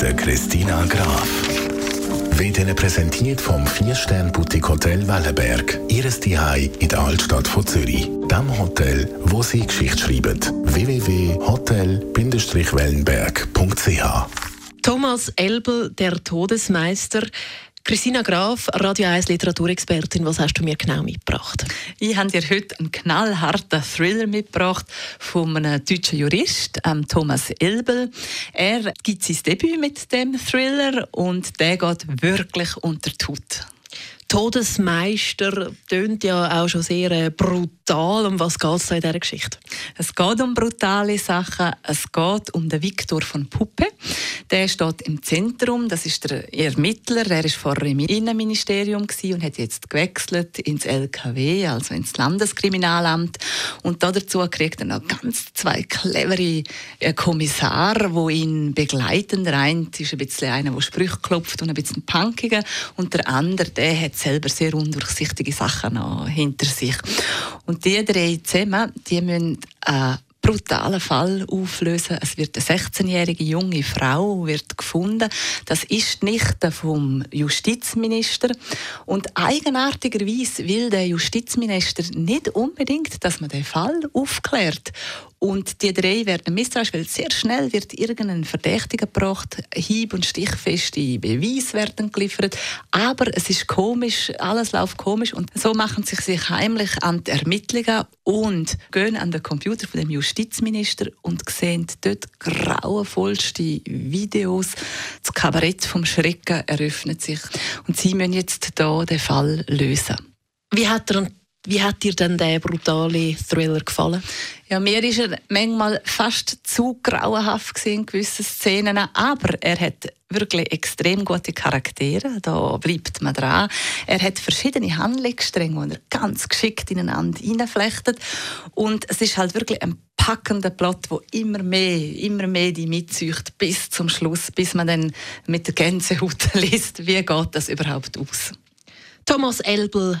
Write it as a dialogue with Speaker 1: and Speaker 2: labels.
Speaker 1: der Christina Graf. Wird Ihnen präsentiert vom 4-Stern-Boutique Hotel Wellenberg. Ihres Zuhause in der Altstadt von Zürich. Dem Hotel, wo Sie Geschichte schreiben. www.hotel-wellenberg.ch
Speaker 2: Thomas Elbel, der Todesmeister. Christina Graf, Radio 1 Literaturexpertin, was hast du mir genau mitgebracht?
Speaker 3: Ich habe dir heute einen knallharten Thriller mitgebracht von einem deutschen Jurist, ähm, Thomas Elbel. Er gibt sein Debüt mit dem Thriller und der geht wirklich unter die Haut.
Speaker 2: Todesmeister tönt ja auch schon sehr äh, brutal. Um was geht es in dieser Geschichte?
Speaker 3: Es geht um brutale Sachen. Es geht um den Viktor von Puppe. Der steht im Zentrum. Das ist der Ermittler. Er war vorher im Innenministerium und hat jetzt gewechselt ins LKW, also ins Landeskriminalamt. Und dazu kriegt er noch ganz zwei clevere äh, Kommissare, die ihn begleiten. Der eine ist ein bisschen einer, der Sprüche klopft und ein bisschen punkiger. Und der andere, der hat selber sehr undurchsichtige Sachen hinter sich. Und die drei zusammen, die müssen äh, brutalen Fall auflösen. Es wird eine 16-jährige junge Frau wird gefunden. Das ist die Nichte vom Justizminister. Und eigenartigerweise will der Justizminister nicht unbedingt, dass man den Fall aufklärt. Und die drei werden misstrauisch, weil sehr schnell wird irgendein Verdächtiger gebracht, hieb- und stichfeste Beweise werden geliefert. Aber es ist komisch, alles läuft komisch und so machen sie sich heimlich an die Ermittlungen und gehen an den Computer von dem Justizminister und sehen dort grauenvollste Videos. Das Kabarett vom Schrecken eröffnet sich und sie müssen jetzt hier den Fall lösen.
Speaker 2: Wie hat er wie hat dir denn der brutale Thriller gefallen?
Speaker 3: Ja, mir ist er manchmal fast zu grauenhaft in gewissen Szenen, aber er hat wirklich extrem gute Charaktere, da bleibt man dran. Er hat verschiedene Handlungsstränge, die er ganz geschickt ineinander hineinflechtet und es ist halt wirklich ein packender Plot, wo immer mehr, immer mehr die mitzieht bis zum Schluss, bis man dann mit der Gänsehaut liest, wie geht das überhaupt aus.
Speaker 2: Thomas Elbel